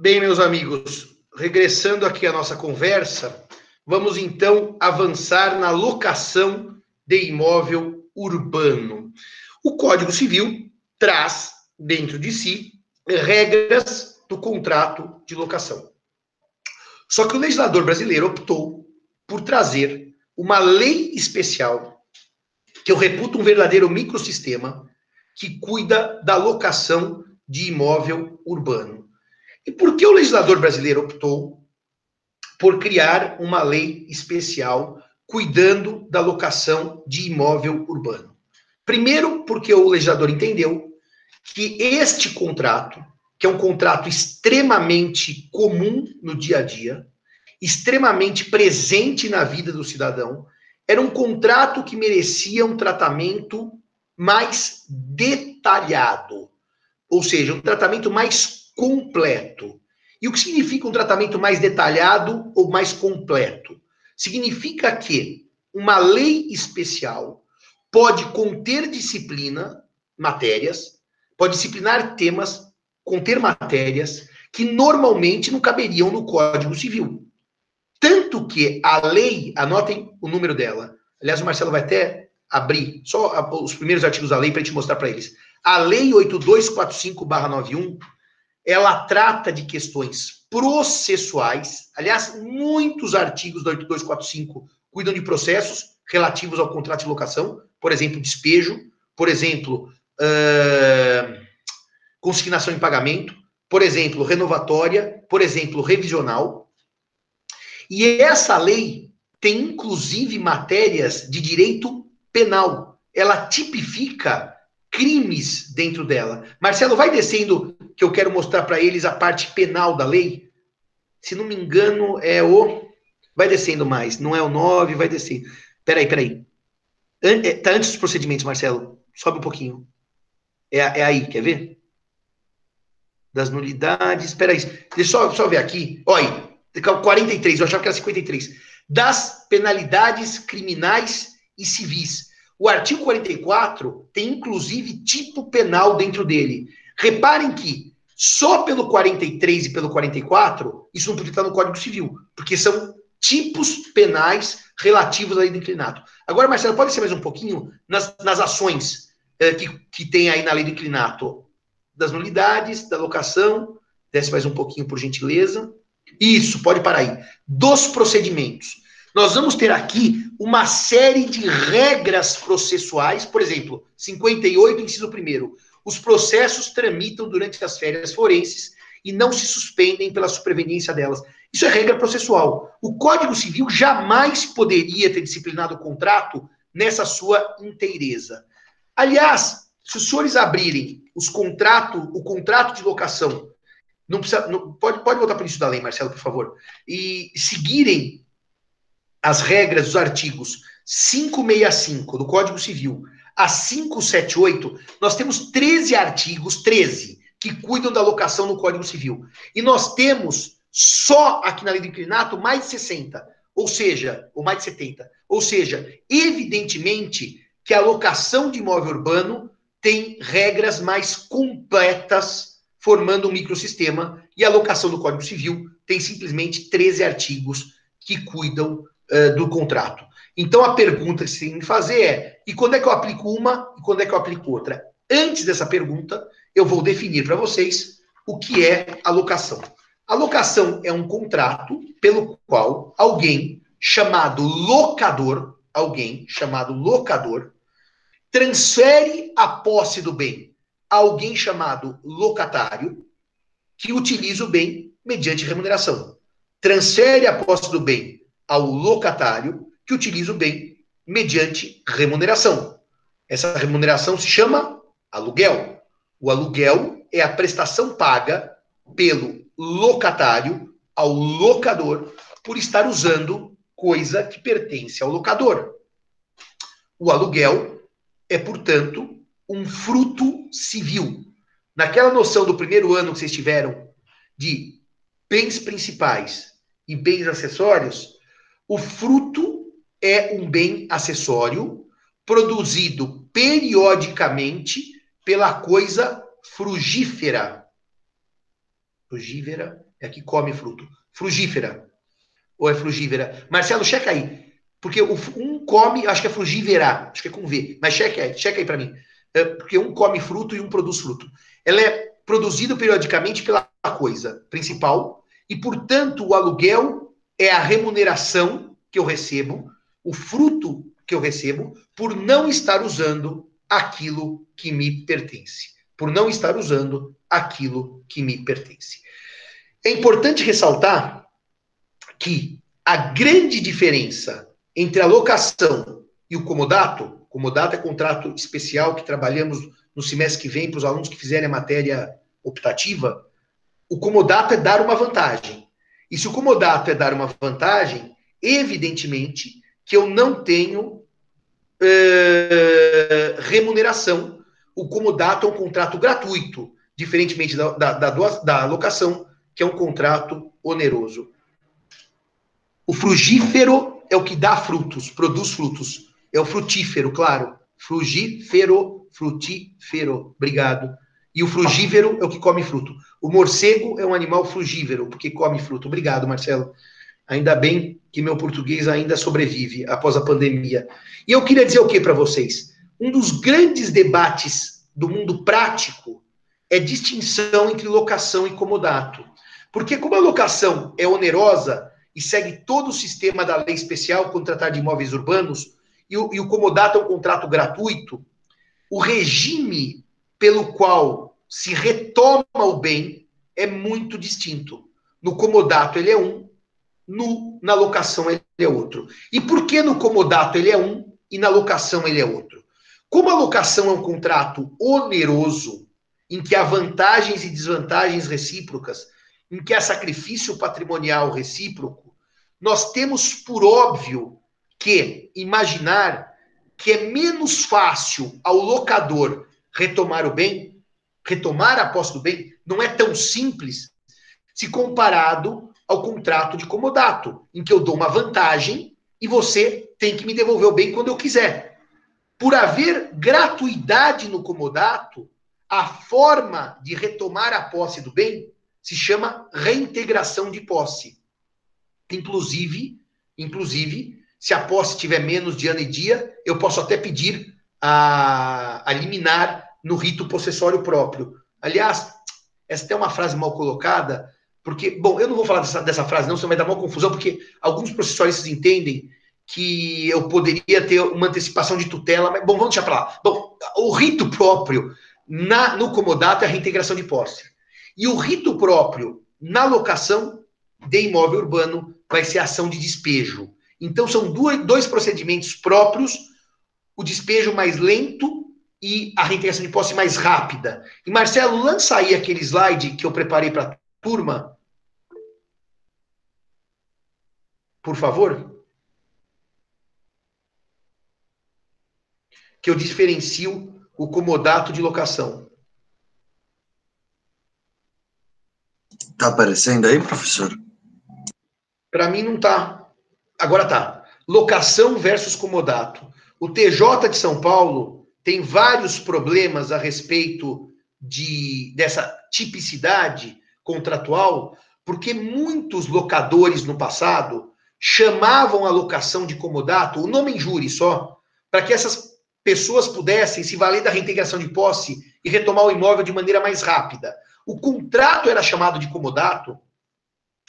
Bem, meus amigos, regressando aqui à nossa conversa, vamos então avançar na locação de imóvel urbano. O Código Civil traz dentro de si regras do contrato de locação. Só que o legislador brasileiro optou por trazer uma lei especial que eu reputo um verdadeiro microsistema que cuida da locação de imóvel urbano. E por que o legislador brasileiro optou por criar uma lei especial cuidando da locação de imóvel urbano? Primeiro, porque o legislador entendeu que este contrato, que é um contrato extremamente comum no dia a dia, extremamente presente na vida do cidadão, era um contrato que merecia um tratamento mais detalhado, ou seja, um tratamento mais completo. E o que significa um tratamento mais detalhado ou mais completo? Significa que uma lei especial pode conter disciplina, matérias, pode disciplinar temas, conter matérias que normalmente não caberiam no Código Civil. Tanto que a lei, anotem o número dela. Aliás, o Marcelo vai até abrir só os primeiros artigos da lei para a gente mostrar para eles. A Lei 8245-91, ela trata de questões processuais. Aliás, muitos artigos da 8245 cuidam de processos relativos ao contrato de locação, por exemplo, despejo, por exemplo, uh, consignação em pagamento, por exemplo, renovatória, por exemplo, revisional. E essa lei tem inclusive matérias de direito penal. Ela tipifica crimes dentro dela. Marcelo, vai descendo que eu quero mostrar para eles a parte penal da lei. Se não me engano, é o. Vai descendo mais. Não é o 9, vai descer. Peraí, peraí. É, tá antes dos procedimentos, Marcelo. Sobe um pouquinho. É, é aí, quer ver? Das nulidades. Peraí. Deixa eu só, só ver aqui. Olha, 43, eu achava que era 53. Das penalidades criminais e civis. O artigo 44 tem inclusive tipo penal dentro dele. Reparem que só pelo 43 e pelo 44, isso não podia estar no Código Civil, porque são tipos penais relativos à lei do inclinato. Agora, Marcelo, pode ser mais um pouquinho nas, nas ações eh, que, que tem aí na lei do inclinato? Das nulidades, da locação, desce mais um pouquinho, por gentileza. Isso, pode parar aí. Dos procedimentos. Nós vamos ter aqui uma série de regras processuais, por exemplo, 58, inciso 1. Os processos tramitam durante as férias forenses e não se suspendem pela superveniência delas. Isso é regra processual. O Código Civil jamais poderia ter disciplinado o contrato nessa sua inteireza. Aliás, se os senhores abrirem os contrato, o contrato de locação, não precisa, não, pode, pode voltar para isso da lei, Marcelo, por favor, e seguirem as regras dos artigos 565 do Código Civil a 578, nós temos 13 artigos, 13, que cuidam da locação no Código Civil. E nós temos só aqui na lei do inclinato mais de 60, ou seja, ou mais de 70. Ou seja, evidentemente que a locação de imóvel urbano tem regras mais completas formando um microsistema e a locação do Código Civil tem simplesmente 13 artigos que cuidam uh, do contrato. Então a pergunta que você tem que fazer é: e quando é que eu aplico uma e quando é que eu aplico outra? Antes dessa pergunta, eu vou definir para vocês o que é alocação. A locação é um contrato pelo qual alguém chamado locador, alguém chamado locador, transfere a posse do bem a alguém chamado locatário, que utiliza o bem mediante remuneração. Transfere a posse do bem ao locatário, que utiliza o bem mediante remuneração. Essa remuneração se chama aluguel. O aluguel é a prestação paga pelo locatário ao locador por estar usando coisa que pertence ao locador. O aluguel é, portanto, um fruto civil. Naquela noção do primeiro ano que vocês tiveram de bens principais e bens acessórios, o fruto é um bem acessório produzido periodicamente pela coisa frugífera Frugívera é a que come fruto. Frugífera. Ou é frugívera? Marcelo, checa aí. Porque um come, acho que é frugívera, acho que é com V. Mas checa aí, checa aí para mim. É, porque um come fruto e um produz fruto. Ela é produzida periodicamente pela coisa principal e, portanto, o aluguel é a remuneração que eu recebo, o fruto que eu recebo por não estar usando aquilo que me pertence, por não estar usando aquilo que me pertence. É importante ressaltar que a grande diferença entre a locação e o comodato, comodato é contrato especial que trabalhamos no semestre que vem para os alunos que fizerem a matéria optativa, o comodato é dar uma vantagem. E se o comodato é dar uma vantagem, evidentemente que eu não tenho eh, remuneração. O comodato é um contrato gratuito, diferentemente da, da, da, da locação, que é um contrato oneroso. O frugífero é o que dá frutos, produz frutos. É o frutífero, claro. Frugífero, frutífero. Obrigado. E o frugívero é o que come fruto. O morcego é um animal frugívero, porque come fruto. Obrigado, Marcelo. Ainda bem que meu português ainda sobrevive após a pandemia. E eu queria dizer o que para vocês? Um dos grandes debates do mundo prático é distinção entre locação e comodato. Porque como a locação é onerosa e segue todo o sistema da lei especial contratar de imóveis urbanos, e o, e o comodato é um contrato gratuito, o regime pelo qual se retoma o bem é muito distinto. No comodato ele é um, no, na locação ele é outro. E por que no comodato ele é um e na locação ele é outro? Como a locação é um contrato oneroso, em que há vantagens e desvantagens recíprocas, em que há sacrifício patrimonial recíproco, nós temos por óbvio que imaginar que é menos fácil ao locador retomar o bem, retomar a posse do bem, não é tão simples se comparado ao contrato de comodato, em que eu dou uma vantagem e você tem que me devolver o bem quando eu quiser. Por haver gratuidade no comodato, a forma de retomar a posse do bem se chama reintegração de posse. Inclusive, inclusive, se a posse tiver menos de ano e dia, eu posso até pedir a, a liminar no rito possessório próprio. Aliás, essa é uma frase mal colocada, porque, bom, eu não vou falar dessa, dessa frase, não, senão vai dar uma confusão, porque alguns processualistas entendem que eu poderia ter uma antecipação de tutela, mas, bom, vamos deixar para lá. Bom, o rito próprio na, no comodato é a reintegração de posse. E o rito próprio na locação de imóvel urbano vai ser ação de despejo. Então, são dois procedimentos próprios, o despejo mais lento e a reintegração de posse mais rápida. E, Marcelo, lança aí aquele slide que eu preparei para a turma, por favor? Que eu diferencio o comodato de locação. Tá aparecendo aí, professor? Para mim não tá. Agora tá. Locação versus comodato. O TJ de São Paulo tem vários problemas a respeito de dessa tipicidade contratual, porque muitos locadores no passado chamavam a locação de comodato, o nome em júri só, para que essas pessoas pudessem se valer da reintegração de posse e retomar o imóvel de maneira mais rápida. O contrato era chamado de comodato,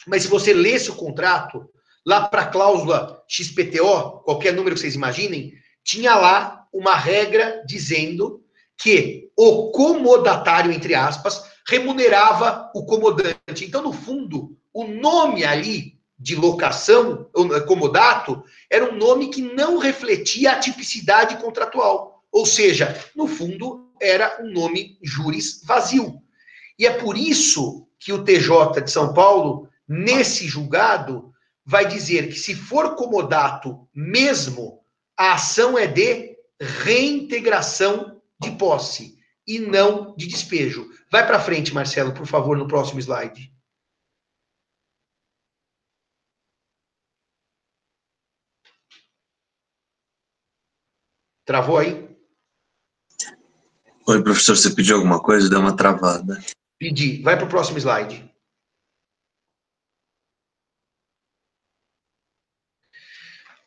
mas se você lesse o contrato, lá para a cláusula XPTO, qualquer número que vocês imaginem, tinha lá uma regra dizendo que o comodatário, entre aspas, remunerava o comodante. Então, no fundo, o nome ali de locação, comodato, era um nome que não refletia a tipicidade contratual. Ou seja, no fundo, era um nome juris vazio. E é por isso que o TJ de São Paulo, nesse julgado, vai dizer que se for comodato mesmo, a ação é de reintegração de posse e não de despejo. Vai para frente, Marcelo, por favor, no próximo slide. Travou aí? Oi, professor, você pediu alguma coisa? Deu uma travada. Pedi. Vai para o próximo slide.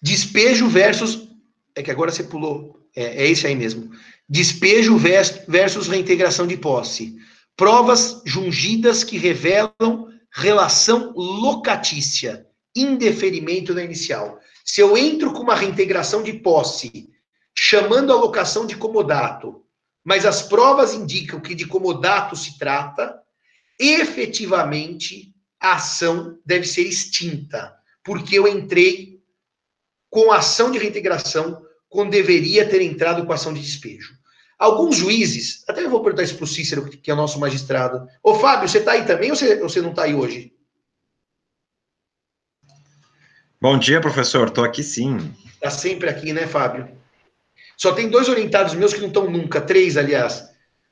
Despejo versus. É que agora você pulou. É, é esse aí mesmo. Despejo versus reintegração de posse. Provas jungidas que revelam relação locatícia, indeferimento na inicial. Se eu entro com uma reintegração de posse chamando a locação de comodato, mas as provas indicam que de comodato se trata, efetivamente a ação deve ser extinta, porque eu entrei com ação de reintegração quando deveria ter entrado com ação de despejo. Alguns juízes, até eu vou perguntar isso para o Cícero, que é o nosso magistrado. Ô, Fábio, você está aí também ou você, você não está aí hoje? Bom dia, professor. Estou aqui sim. Está sempre aqui, né, Fábio? Só tem dois orientados meus que não estão nunca, três, aliás.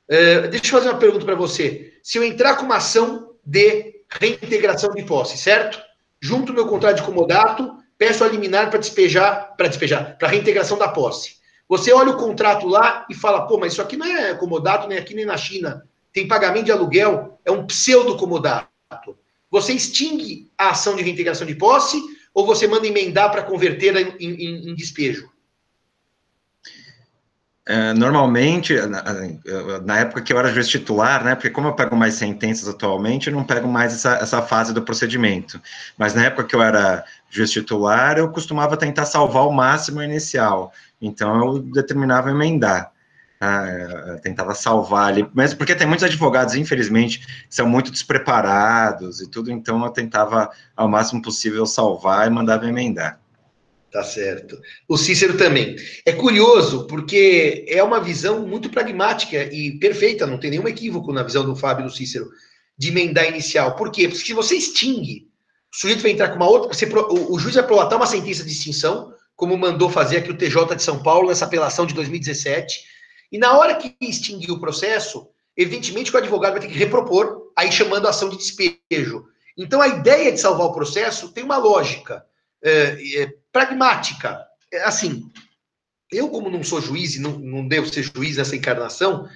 Uh, deixa eu fazer uma pergunta para você. Se eu entrar com uma ação de reintegração de posse, certo? Junto meu contrato de comodato, peço a liminar para despejar, para despejar, para reintegração da posse. Você olha o contrato lá e fala, pô, mas isso aqui não é comodato nem aqui nem na China. Tem pagamento de aluguel, é um pseudo comodato. Você extingue a ação de reintegração de posse ou você manda emendar para converter em, em, em despejo? É, normalmente, na, na, época que eu era juiz titular, né, porque como eu pego mais sentenças atualmente, eu não pego mais essa, essa fase do procedimento. Mas na época que eu era juiz titular, eu costumava tentar salvar o máximo inicial. Então, eu determinava emendar. Tá? tentava salvar ali, mesmo porque tem muitos advogados, infelizmente, que são muito despreparados e tudo, então eu tentava ao máximo possível salvar e mandava emendar. Tá certo. O Cícero também. É curioso, porque é uma visão muito pragmática e perfeita, não tem nenhum equívoco na visão do Fábio e do Cícero, de emendar inicial. Por quê? Porque se você extingue, o sujeito vai entrar com uma outra. Você, o, o juiz vai prolatar uma sentença de extinção, como mandou fazer aqui o TJ de São Paulo nessa apelação de 2017. E na hora que extinguir o processo, evidentemente que o advogado vai ter que repropor, aí chamando a ação de despejo. Então a ideia de salvar o processo tem uma lógica. É, é, pragmática. É, assim, eu, como não sou juiz e não, não devo ser juiz nessa encarnação,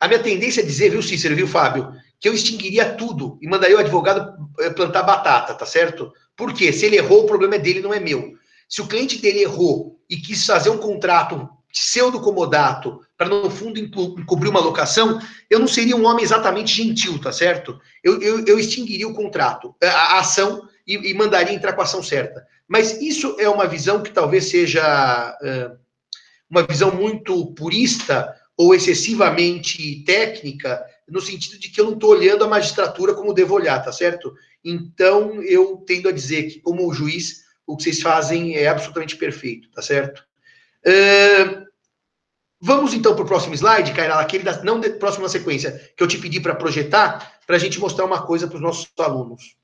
a minha tendência é dizer, viu, Cícero, viu, Fábio, que eu extinguiria tudo e mandaria o advogado eh, plantar batata, tá certo? Por quê? Se ele errou, o problema é dele, não é meu. Se o cliente dele errou e quis fazer um contrato pseudo-comodato para, no fundo, encobrir uma locação, eu não seria um homem exatamente gentil, tá certo? Eu, eu, eu extinguiria o contrato, a, a ação, e, e, mandaria entrar com a ação certa. Mas isso é uma visão que talvez seja uma visão muito purista ou excessivamente técnica, no sentido de que eu não estou olhando a magistratura como devo olhar, tá certo? Então, eu tendo a dizer que, como juiz, o que vocês fazem é absolutamente perfeito, tá certo? Vamos então para o próximo slide, Cairala, aquele da, não de, próximo na sequência, que eu te pedi para projetar, para a gente mostrar uma coisa para os nossos alunos.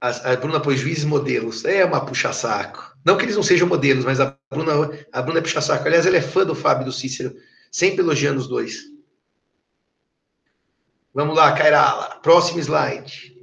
A, a Bruna pôs juízes modelos. É uma puxa-saco. Não que eles não sejam modelos, mas a Bruna, a Bruna é puxa-saco. Aliás, ela é fã do Fábio e do Cícero, sempre elogiando os dois. Vamos lá, Cairala. Próximo slide.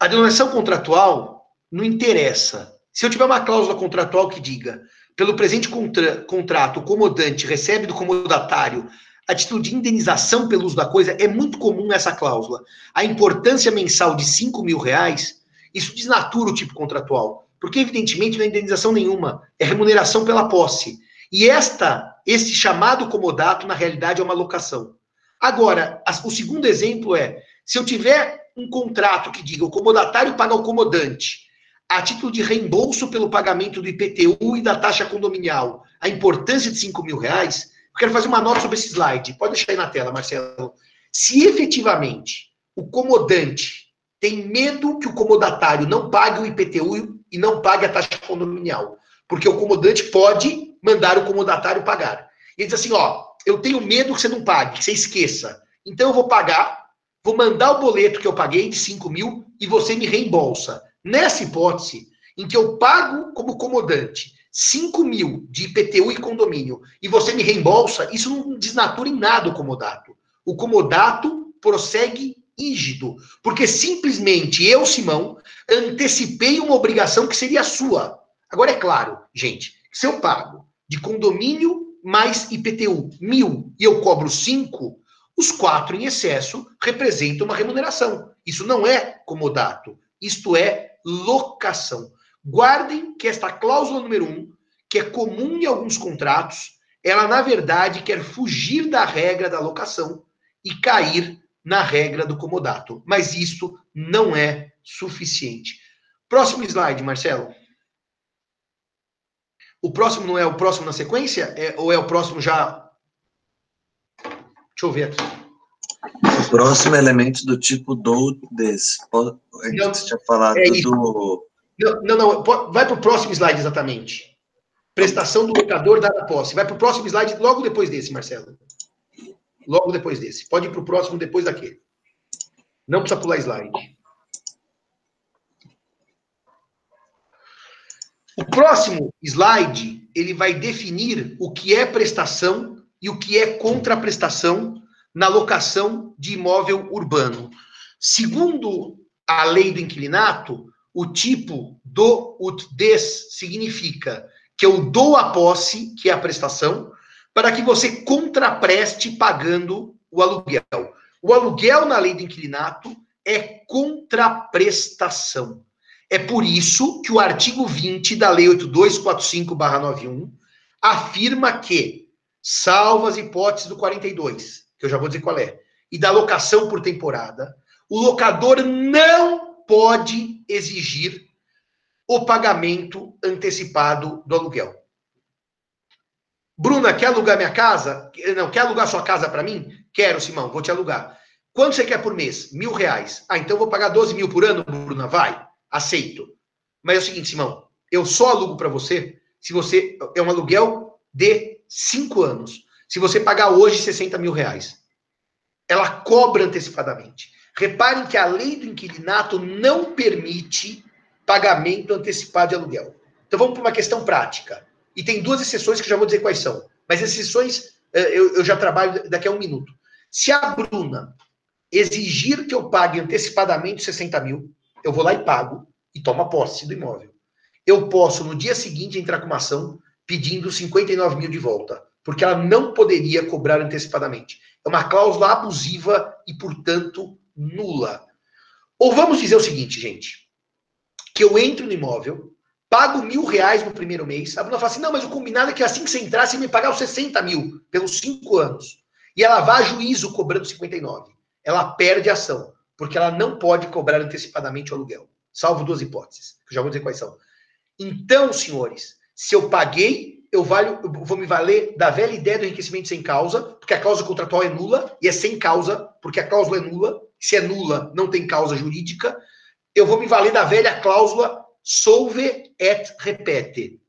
A denominação contratual não interessa. Se eu tiver uma cláusula contratual que diga, pelo presente contra, contrato, o comodante recebe do comodatário a título de indenização pelo uso da coisa, é muito comum essa cláusula. A importância mensal de 5 mil reais, isso desnatura o tipo contratual. Porque, evidentemente, não é indenização nenhuma, é remuneração pela posse. E esta, esse chamado comodato, na realidade, é uma locação. Agora, o segundo exemplo é: se eu tiver um contrato que diga o comodatário paga ao comodante, a título de reembolso pelo pagamento do IPTU e da taxa condominial, a importância de 5 mil reais, eu quero fazer uma nota sobre esse slide. Pode deixar aí na tela, Marcelo. Se efetivamente o comodante tem medo que o comodatário não pague o IPTU e não pague a taxa condominial, porque o comodante pode mandar o comodatário pagar. Ele diz assim: ó, eu tenho medo que você não pague, que você esqueça. Então eu vou pagar, vou mandar o boleto que eu paguei de 5 mil e você me reembolsa. Nessa hipótese, em que eu pago como comodante 5 mil de IPTU e condomínio e você me reembolsa, isso não desnatura em nada o comodato. O comodato prossegue rígido, porque simplesmente eu, Simão, antecipei uma obrigação que seria sua. Agora é claro, gente, se eu pago de condomínio mais IPTU mil e eu cobro cinco, os quatro em excesso representam uma remuneração. Isso não é comodato. Isto é locação. Guardem que esta cláusula número um, que é comum em alguns contratos, ela na verdade quer fugir da regra da locação e cair na regra do comodato. Mas isto não é suficiente. Próximo slide, Marcelo. O próximo não é o próximo na sequência? É, ou é o próximo já? Deixa eu ver aqui. O próximo elemento do tipo do desse. A gente tinha falado é do. Não, não, não, vai para o próximo slide exatamente. Prestação do locador dada posse. Vai para o próximo slide logo depois desse, Marcelo. Logo depois desse. Pode ir para o próximo depois daquele. Não precisa pular slide. O próximo slide, ele vai definir o que é prestação e o que é contraprestação na locação de imóvel urbano. Segundo a lei do inquilinato, o tipo do ut des significa que eu dou a posse, que é a prestação, para que você contrapreste pagando o aluguel. O aluguel na lei do inquilinato é contraprestação. É por isso que o artigo 20 da Lei 8245-91 afirma que, salvo as hipóteses do 42, que eu já vou dizer qual é, e da locação por temporada, o locador não pode exigir o pagamento antecipado do aluguel. Bruna, quer alugar minha casa? Não, quer alugar sua casa para mim? Quero, Simão, vou te alugar. Quanto você quer por mês? Mil reais. Ah, então vou pagar 12 mil por ano, Bruna? Vai aceito. Mas é o seguinte, Simão, eu só alugo para você se você é um aluguel de cinco anos. Se você pagar hoje 60 mil reais, ela cobra antecipadamente. Reparem que a lei do inquilinato não permite pagamento antecipado de aluguel. Então vamos para uma questão prática. E tem duas exceções que já vou dizer quais são. Mas exceções eh, eu, eu já trabalho daqui a um minuto. Se a Bruna exigir que eu pague antecipadamente 60 mil, eu vou lá e pago e tomo posse do imóvel. Eu posso, no dia seguinte, entrar com uma ação pedindo 59 mil de volta, porque ela não poderia cobrar antecipadamente. É uma cláusula abusiva e, portanto, nula. Ou vamos dizer o seguinte, gente, que eu entro no imóvel, pago mil reais no primeiro mês, a Bruna fala assim, não, mas o combinado é que assim que você entrar, você me pagar os 60 mil pelos cinco anos. E ela vai a juízo cobrando 59. Ela perde a ação porque ela não pode cobrar antecipadamente o aluguel, salvo duas hipóteses, que eu já vou dizer quais são. Então, senhores, se eu paguei, eu, valho, eu vou me valer da velha ideia do enriquecimento sem causa, porque a causa contratual é nula, e é sem causa, porque a cláusula é nula. Se é nula, não tem causa jurídica. Eu vou me valer da velha cláusula solve et repete.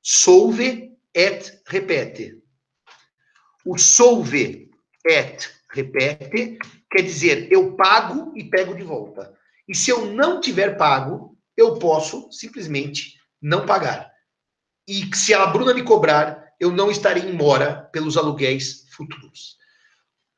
Solve et repete. O solve et repete Quer dizer, eu pago e pego de volta. E se eu não tiver pago, eu posso simplesmente não pagar. E se a Bruna me cobrar, eu não estarei em mora pelos aluguéis futuros.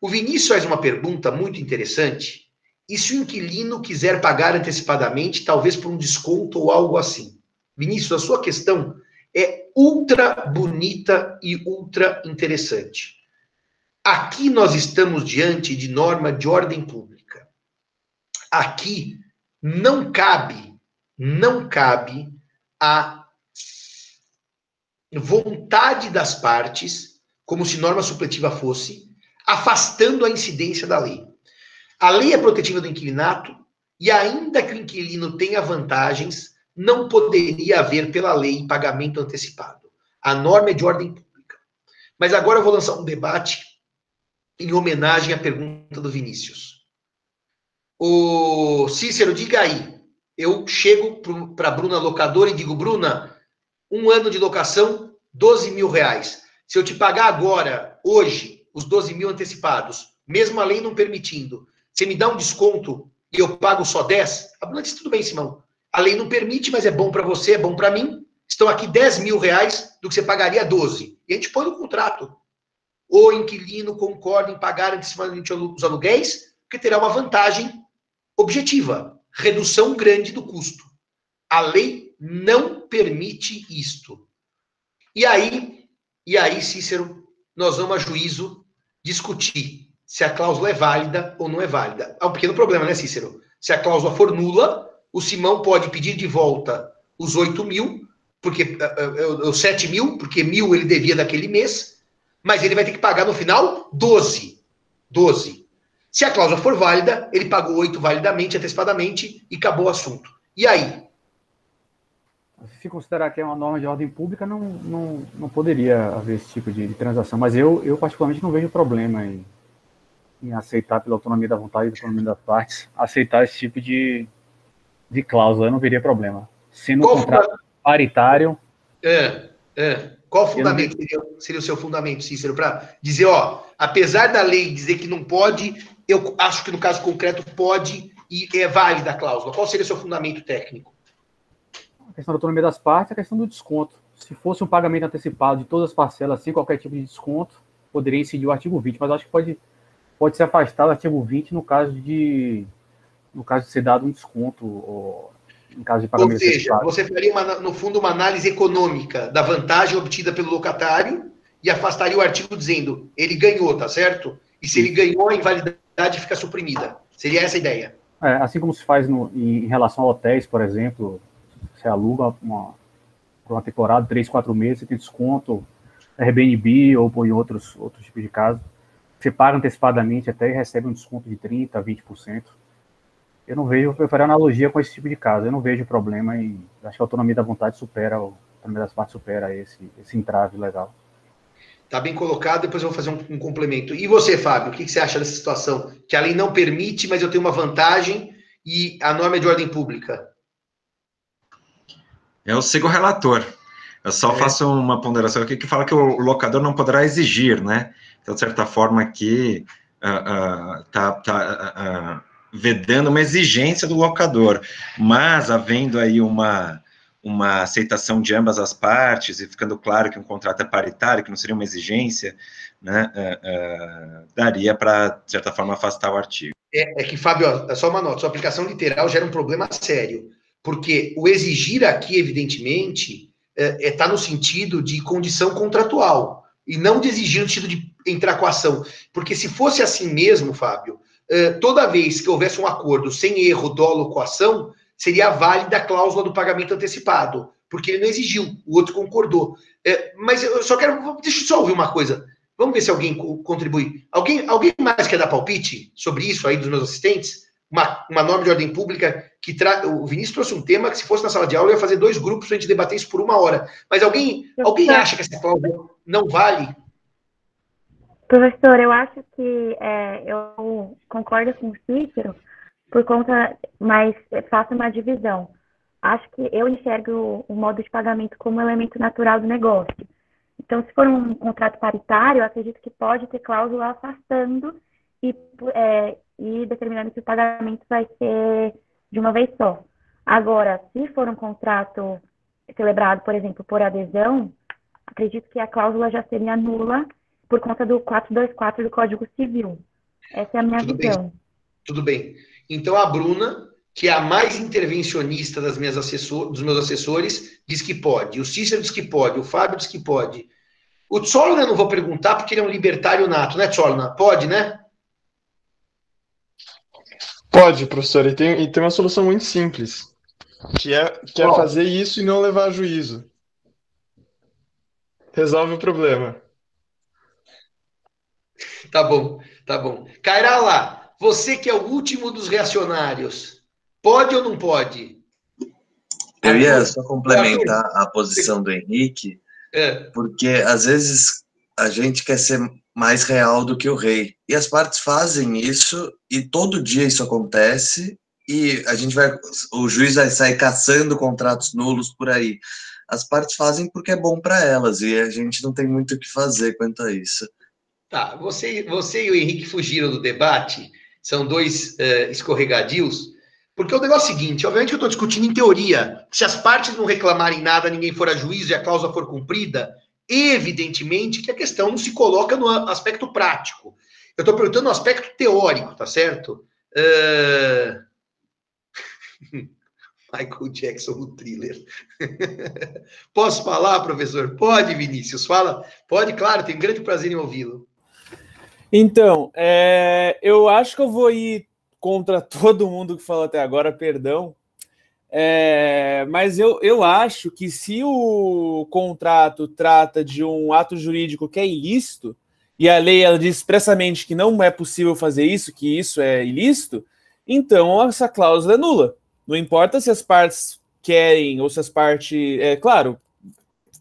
O Vinícius faz uma pergunta muito interessante. E se o inquilino quiser pagar antecipadamente, talvez por um desconto ou algo assim? Vinícius, a sua questão é ultra bonita e ultra interessante. Aqui nós estamos diante de norma de ordem pública. Aqui não cabe, não cabe a vontade das partes, como se norma supletiva fosse, afastando a incidência da lei. A lei é protetiva do inquilinato e ainda que o inquilino tenha vantagens, não poderia haver pela lei pagamento antecipado. A norma é de ordem pública. Mas agora eu vou lançar um debate em homenagem à pergunta do Vinícius. O Cícero, diga aí. Eu chego para a Bruna locadora e digo, Bruna, um ano de locação, 12 mil reais. Se eu te pagar agora, hoje, os 12 mil antecipados, mesmo a lei não permitindo, você me dá um desconto e eu pago só 10? A Bruna disse, tudo bem, Simão. A lei não permite, mas é bom para você, é bom para mim. Estão aqui 10 mil reais do que você pagaria 12. E a gente põe no contrato o inquilino concorda em pagar antecipadamente os aluguéis, porque terá uma vantagem objetiva, redução grande do custo. A lei não permite isto. E aí, e aí, Cícero, nós vamos a juízo discutir se a cláusula é válida ou não é válida. Há um pequeno problema, né, Cícero? Se a cláusula for nula, o Simão pode pedir de volta os 8 mil, porque os 7 mil, porque mil ele devia daquele mês, mas ele vai ter que pagar no final 12. 12. Se a cláusula for válida, ele pagou 8 validamente, antecipadamente, e acabou o assunto. E aí? Se considerar que é uma norma de ordem pública, não, não, não poderia haver esse tipo de, de transação. Mas eu, eu, particularmente, não vejo problema em, em aceitar, pela autonomia da vontade e da autonomia das partes, aceitar esse tipo de, de cláusula. Eu não veria problema. Sendo Qual um contrato paritário. É, é. Qual fundamento seria, seria, o seu fundamento, Cícero, para dizer, ó, apesar da lei dizer que não pode, eu acho que no caso concreto pode e é válida a cláusula. Qual seria o seu fundamento técnico? A questão da autonomia das partes, a questão do desconto. Se fosse um pagamento antecipado de todas as parcelas sem qualquer tipo de desconto, poderia incidir o artigo 20, mas acho que pode, pode ser afastado o artigo 20 no caso de no caso de ser dado um desconto ou, em caso de pagamento Ou seja, você faria, uma, no fundo, uma análise econômica da vantagem obtida pelo locatário e afastaria o artigo dizendo ele ganhou, tá certo? E se ele ganhou, a invalidade fica suprimida. Seria essa a ideia. É, assim como se faz no, em, relação a hotéis, por exemplo, você aluga uma, por uma temporada, três, quatro meses, você tem desconto, Airbnb ou em outros, outros tipos de casos. Você paga antecipadamente até e recebe um desconto de 30%, 20%. Eu não vejo, eu faria analogia com esse tipo de caso, eu não vejo problema em. Acho que a autonomia da vontade supera, a autonomia das partes supera esse, esse entrave legal. Tá bem colocado, depois eu vou fazer um, um complemento. E você, Fábio, o que, que, você acha dessa situação? Que a lei não permite, mas eu tenho uma vantagem e a norma é de ordem pública. Eu sigo o relator. Eu só é. faço uma ponderação aqui que fala que o locador não poderá exigir, né? Então, de certa forma, aqui uh, uh, tá, tá uh, vedando uma exigência do locador, mas havendo aí uma uma aceitação de ambas as partes e ficando claro que um contrato é paritário, que não seria uma exigência, né, uh, uh, daria para, de certa forma, afastar o artigo. É, é que, Fábio, é só uma nota, sua aplicação literal gera um problema sério, porque o exigir aqui, evidentemente, está é, é, tá no sentido de condição contratual, e não de exigir no sentido de entrar com a ação, porque se fosse assim mesmo, Fábio, é, toda vez que houvesse um acordo sem erro, dolo ou coação, seria válida a cláusula do pagamento antecipado, porque ele não exigiu, o outro concordou. É, mas eu só quero. Deixa eu só ouvir uma coisa. Vamos ver se alguém contribui. Alguém, alguém mais quer dar palpite sobre isso aí dos meus assistentes? Uma, uma norma de ordem pública que tra... o Vinícius trouxe um tema que, se fosse na sala de aula, eu ia fazer dois grupos para a gente debater isso por uma hora. Mas alguém, alguém acha que essa cláusula não vale? Professor, eu acho que é, eu concordo com o Cícero por conta, mas faço uma divisão. Acho que eu enxergo o modo de pagamento como elemento natural do negócio. Então, se for um contrato paritário, eu acredito que pode ter cláusula afastando e, é, e determinando que o pagamento vai ser de uma vez só. Agora, se for um contrato celebrado, por exemplo, por adesão, acredito que a cláusula já seria nula por conta do 424 do Código Civil. Essa é a minha Tudo visão. Bem. Tudo bem. Então a Bruna, que é a mais intervencionista das minhas assessor, dos meus assessores, diz que pode. O Cícero diz que pode. O Fábio diz que pode. O Tsolna eu não vou perguntar porque ele é um libertário nato, né, Tsolna? Pode, né? Pode, professor. E tem, e tem uma solução muito simples, que é, que é fazer isso e não levar a juízo. Resolve o problema. Tá bom, tá bom. Cairá lá. Você que é o último dos reacionários, pode ou não pode? Eu ia só complementar a posição do Henrique, é. porque às vezes a gente quer ser mais real do que o rei. E as partes fazem isso, e todo dia isso acontece, e a gente vai. O juiz vai sair caçando contratos nulos por aí. As partes fazem porque é bom para elas, e a gente não tem muito o que fazer quanto a isso. Tá, você, você e o Henrique fugiram do debate são dois uh, escorregadios, porque o negócio é o seguinte, obviamente eu estou discutindo em teoria, se as partes não reclamarem nada, ninguém for a juízo e a cláusula for cumprida, evidentemente que a questão não se coloca no aspecto prático. Eu estou perguntando no aspecto teórico, tá certo? Uh... Michael Jackson no thriller. Posso falar, professor? Pode, Vinícius, fala. Pode, claro, tenho grande prazer em ouvi-lo. Então, é, eu acho que eu vou ir contra todo mundo que falou até agora, perdão. É, mas eu, eu acho que se o contrato trata de um ato jurídico que é ilícito, e a lei ela diz expressamente que não é possível fazer isso, que isso é ilícito, então essa cláusula é nula. Não importa se as partes querem ou se as partes. É claro,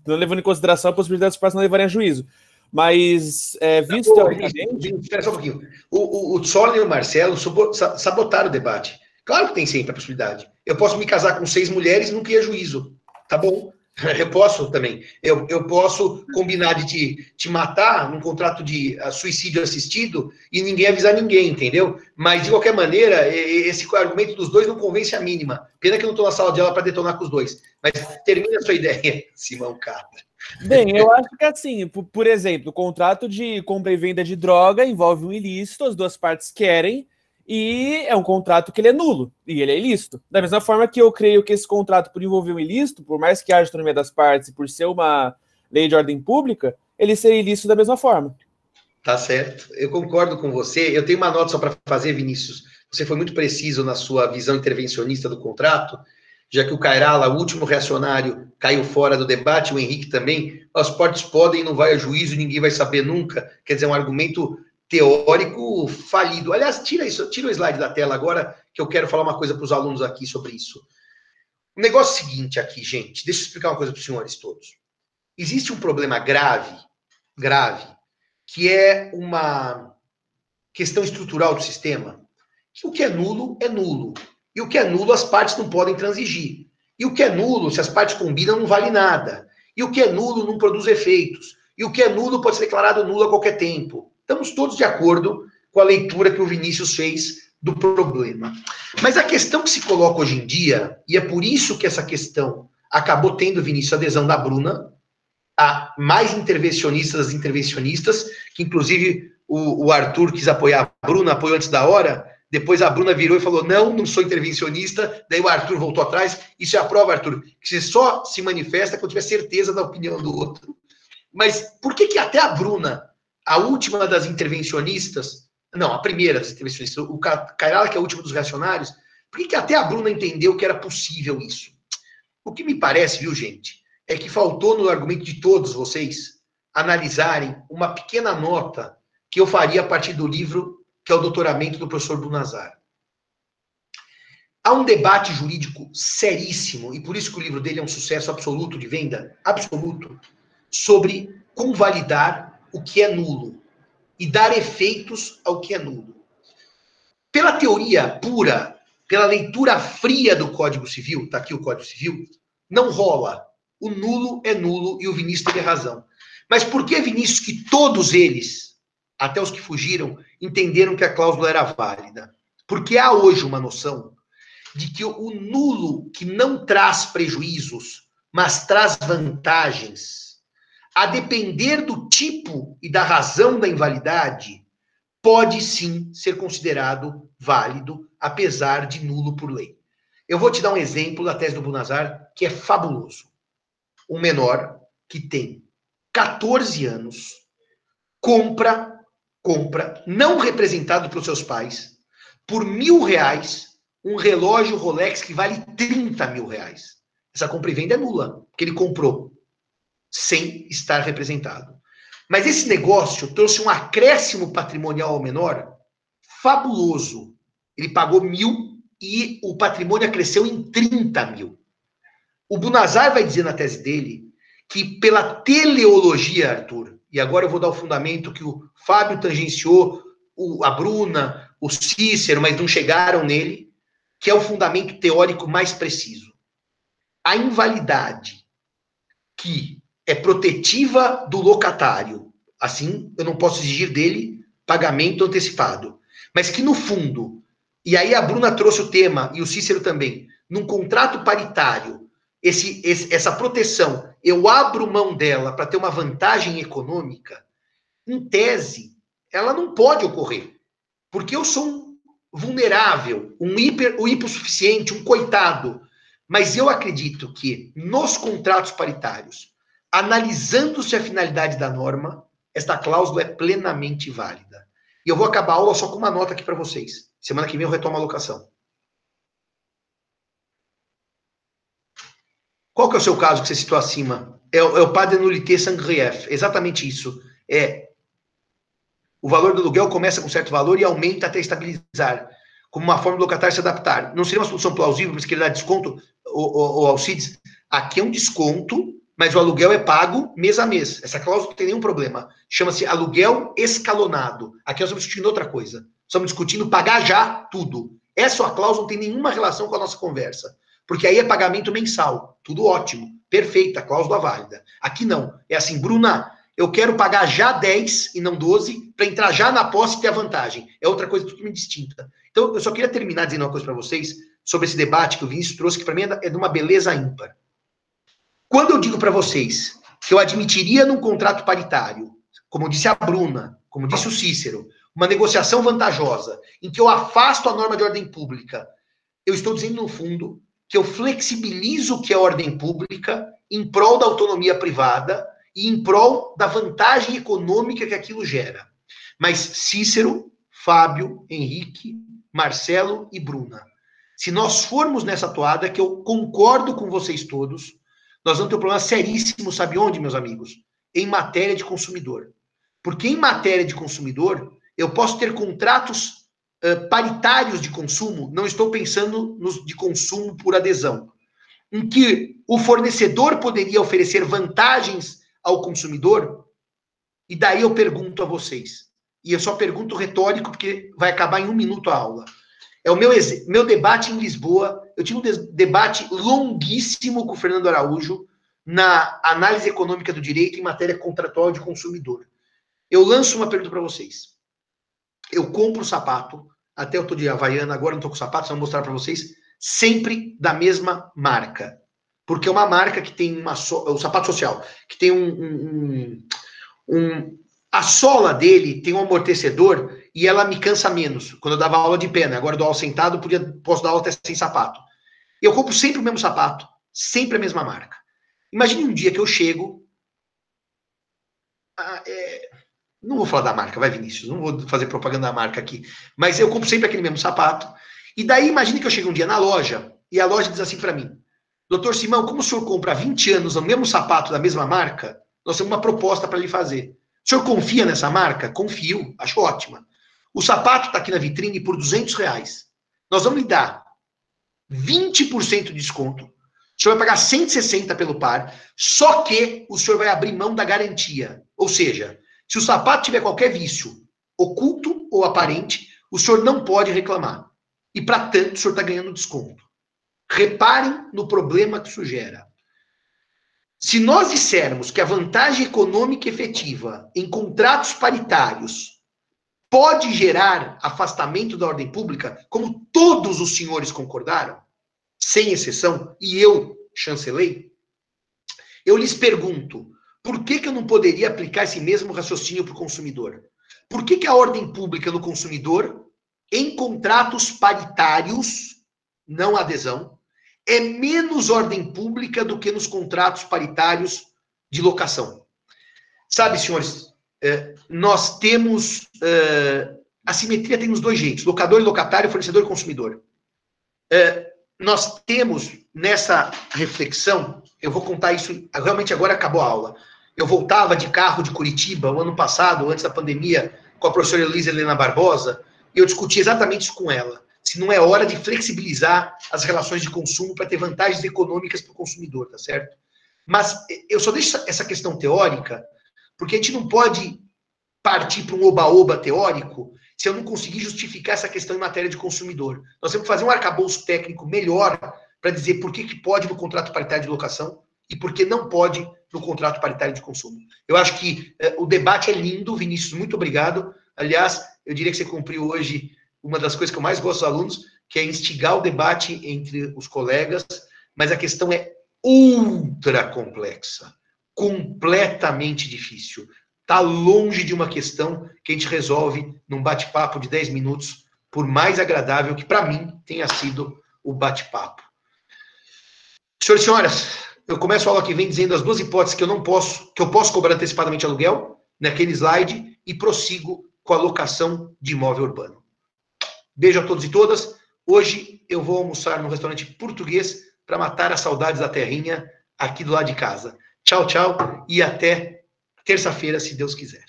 não levando em consideração a possibilidade das partes não levarem a juízo. Mas, é, visto Espera só um pouquinho. O, o, o e o Marcelo sabotaram o debate. Claro que tem sempre a possibilidade. Eu posso me casar com seis mulheres e ir a juízo. Tá bom. Eu posso também. Eu, eu posso combinar de te, te matar num contrato de uh, suicídio assistido e ninguém avisar ninguém, entendeu? Mas, de qualquer maneira, esse argumento dos dois não convence a mínima. Pena que eu não estou na sala de aula para detonar com os dois. Mas termina a sua ideia, Simão Catra. Bem, eu acho que assim, por, por exemplo, o contrato de compra e venda de droga envolve um ilícito, as duas partes querem, e é um contrato que ele é nulo e ele é ilícito. Da mesma forma que eu creio que esse contrato, por envolver um ilícito, por mais que haja autonomia das partes, por ser uma lei de ordem pública, ele seria ilícito da mesma forma. Tá certo. Eu concordo com você. Eu tenho uma nota só para fazer, Vinícius. Você foi muito preciso na sua visão intervencionista do contrato, já que o Cairala, o último reacionário, caiu fora do debate, o Henrique também. As partes podem, não vai a juízo, ninguém vai saber nunca. Quer dizer, é um argumento teórico falido. Aliás, tira isso, tira o slide da tela agora, que eu quero falar uma coisa para os alunos aqui sobre isso. O negócio é seguinte aqui, gente, deixa eu explicar uma coisa para os senhores todos. Existe um problema grave, grave, que é uma questão estrutural do sistema, que o que é nulo é nulo. E o que é nulo as partes não podem transigir. E o que é nulo, se as partes combinam, não vale nada. E o que é nulo não produz efeitos. E o que é nulo pode ser declarado nulo a qualquer tempo. Estamos todos de acordo com a leitura que o Vinícius fez do problema. Mas a questão que se coloca hoje em dia, e é por isso que essa questão acabou tendo, Vinícius, a adesão da Bruna, a mais intervencionistas intervencionistas, que inclusive o, o Arthur quis apoiar a Bruna, apoiou antes da hora, depois a Bruna virou e falou: não, não sou intervencionista. Daí o Arthur voltou atrás. Isso é a prova, Arthur, que você só se manifesta quando tiver certeza da opinião do outro. Mas por que, que até a Bruna a última das intervencionistas, não, a primeira das intervencionistas, o Cairala, que é a última dos reacionários, por que, que até a Bruna entendeu que era possível isso? O que me parece, viu, gente, é que faltou no argumento de todos vocês analisarem uma pequena nota que eu faria a partir do livro que é o doutoramento do professor Bunazar. Há um debate jurídico seríssimo, e por isso que o livro dele é um sucesso absoluto de venda, absoluto, sobre como validar o que é nulo e dar efeitos ao que é nulo. Pela teoria pura, pela leitura fria do Código Civil, está aqui o Código Civil, não rola. O nulo é nulo e o Vinícius teve razão. Mas por que, Vinícius, que todos eles, até os que fugiram, entenderam que a cláusula era válida? Porque há hoje uma noção de que o nulo que não traz prejuízos, mas traz vantagens, a depender do tipo e da razão da invalidade, pode sim ser considerado válido, apesar de nulo por lei. Eu vou te dar um exemplo da tese do Bunazar, que é fabuloso. Um menor que tem 14 anos compra, compra, não representado pelos seus pais, por mil reais, um relógio Rolex que vale 30 mil reais. Essa compra e venda é nula, porque ele comprou sem estar representado. Mas esse negócio trouxe um acréscimo patrimonial ao menor fabuloso. Ele pagou mil e o patrimônio cresceu em 30 mil. O Bunazar vai dizer na tese dele que pela teleologia, Arthur, e agora eu vou dar o fundamento que o Fábio tangenciou, o, a Bruna, o Cícero, mas não chegaram nele, que é o fundamento teórico mais preciso. A invalidade que é protetiva do locatário. Assim, eu não posso exigir dele pagamento antecipado. Mas que no fundo, e aí a Bruna trouxe o tema, e o Cícero também, num contrato paritário, esse, esse, essa proteção, eu abro mão dela para ter uma vantagem econômica, em tese, ela não pode ocorrer. Porque eu sou um vulnerável, um hiper, um hipossuficiente, um coitado. Mas eu acredito que nos contratos paritários, analisando-se a finalidade da norma, esta cláusula é plenamente válida. E eu vou acabar a aula só com uma nota aqui para vocês. Semana que vem eu retomo a alocação. Qual que é o seu caso que você citou acima? É, é o padre nulité sangrief. Exatamente isso. É o valor do aluguel começa com certo valor e aumenta até estabilizar, como uma forma do locatário se adaptar. Não seria uma solução plausível, porque ele dá desconto, o, o, Alcides? Aqui é um desconto, mas o aluguel é pago mês a mês. Essa cláusula não tem nenhum problema. Chama-se aluguel escalonado. Aqui nós estamos discutindo outra coisa. Estamos discutindo pagar já tudo. Essa cláusula não tem nenhuma relação com a nossa conversa. Porque aí é pagamento mensal. Tudo ótimo. Perfeita, cláusula válida. Aqui não. É assim, Bruna, eu quero pagar já 10 e não 12 para entrar já na posse e ter a vantagem. É outra coisa totalmente distinta. Então, eu só queria terminar dizendo uma coisa para vocês sobre esse debate que o Vinícius trouxe, que para mim é de uma beleza ímpar. Quando eu digo para vocês que eu admitiria num contrato paritário, como disse a Bruna, como disse o Cícero, uma negociação vantajosa, em que eu afasto a norma de ordem pública, eu estou dizendo, no fundo, que eu flexibilizo o que é ordem pública em prol da autonomia privada e em prol da vantagem econômica que aquilo gera. Mas Cícero, Fábio, Henrique, Marcelo e Bruna, se nós formos nessa toada, que eu concordo com vocês todos, nós vamos ter um problema seríssimo, sabe onde, meus amigos? Em matéria de consumidor. Porque em matéria de consumidor, eu posso ter contratos uh, paritários de consumo, não estou pensando nos de consumo por adesão, em que o fornecedor poderia oferecer vantagens ao consumidor? E daí eu pergunto a vocês. E eu só pergunto retórico, porque vai acabar em um minuto a aula. É o meu, meu debate em Lisboa. Eu tive um debate longuíssimo com o Fernando Araújo na análise econômica do direito em matéria contratual de consumidor. Eu lanço uma pergunta para vocês. Eu compro sapato, até eu estou de Havaiana, agora não estou com sapato, só vou mostrar para vocês, sempre da mesma marca porque é uma marca que tem uma so, o sapato social, que tem um, um, um, a sola dele tem um amortecedor e ela me cansa menos. Quando eu dava aula de pé, né? agora eu dou aula sentado, podia, posso dar aula até sem sapato. Eu compro sempre o mesmo sapato, sempre a mesma marca. Imagine um dia que eu chego. Ah, é, não vou falar da marca, vai Vinícius, não vou fazer propaganda da marca aqui, mas eu compro sempre aquele mesmo sapato. E daí imagine que eu chego um dia na loja e a loja diz assim para mim: Doutor Simão, como o senhor compra há 20 anos o mesmo sapato da mesma marca, nós temos uma proposta para lhe fazer. O senhor confia nessa marca? Confio, acho ótima. O sapato está aqui na vitrine por 200 reais. Nós vamos lhe dar 20% de desconto. O senhor vai pagar 160 pelo par, só que o senhor vai abrir mão da garantia. Ou seja, se o sapato tiver qualquer vício, oculto ou aparente, o senhor não pode reclamar. E, para tanto, o senhor está ganhando desconto. Reparem no problema que isso gera. Se nós dissermos que a vantagem econômica efetiva em contratos paritários pode gerar afastamento da ordem pública, como todos os senhores concordaram, sem exceção, e eu chancelei, eu lhes pergunto, por que, que eu não poderia aplicar esse mesmo raciocínio para o consumidor? Por que, que a ordem pública no consumidor, em contratos paritários, não adesão, é menos ordem pública do que nos contratos paritários de locação. Sabe, senhores, é, nós temos. É, a simetria tem os dois jeitos: locador e locatário, fornecedor e consumidor. É, nós temos nessa reflexão, eu vou contar isso, realmente agora acabou a aula. Eu voltava de carro de Curitiba o ano passado, antes da pandemia, com a professora Elisa Helena Barbosa, e eu discuti exatamente isso com ela se não é hora de flexibilizar as relações de consumo para ter vantagens econômicas para o consumidor, tá certo? Mas eu só deixo essa questão teórica, porque a gente não pode partir para um oba-oba teórico se eu não conseguir justificar essa questão em matéria de consumidor. Nós temos que fazer um arcabouço técnico melhor para dizer por que, que pode no contrato paritário de locação e por que não pode no contrato paritário de consumo. Eu acho que eh, o debate é lindo, Vinícius, muito obrigado. Aliás, eu diria que você cumpriu hoje uma das coisas que eu mais gosto dos alunos, que é instigar o debate entre os colegas, mas a questão é ultra complexa, completamente difícil. Está longe de uma questão que a gente resolve num bate-papo de 10 minutos, por mais agradável que para mim tenha sido o bate-papo. Senhoras e senhoras, eu começo a aula que vem dizendo as duas hipóteses que eu não posso, que eu posso cobrar antecipadamente aluguel, naquele slide, e prossigo com a locação de imóvel urbano. Beijo a todos e todas. Hoje eu vou almoçar no restaurante português para matar as saudades da terrinha, aqui do lado de casa. Tchau, tchau e até terça-feira, se Deus quiser.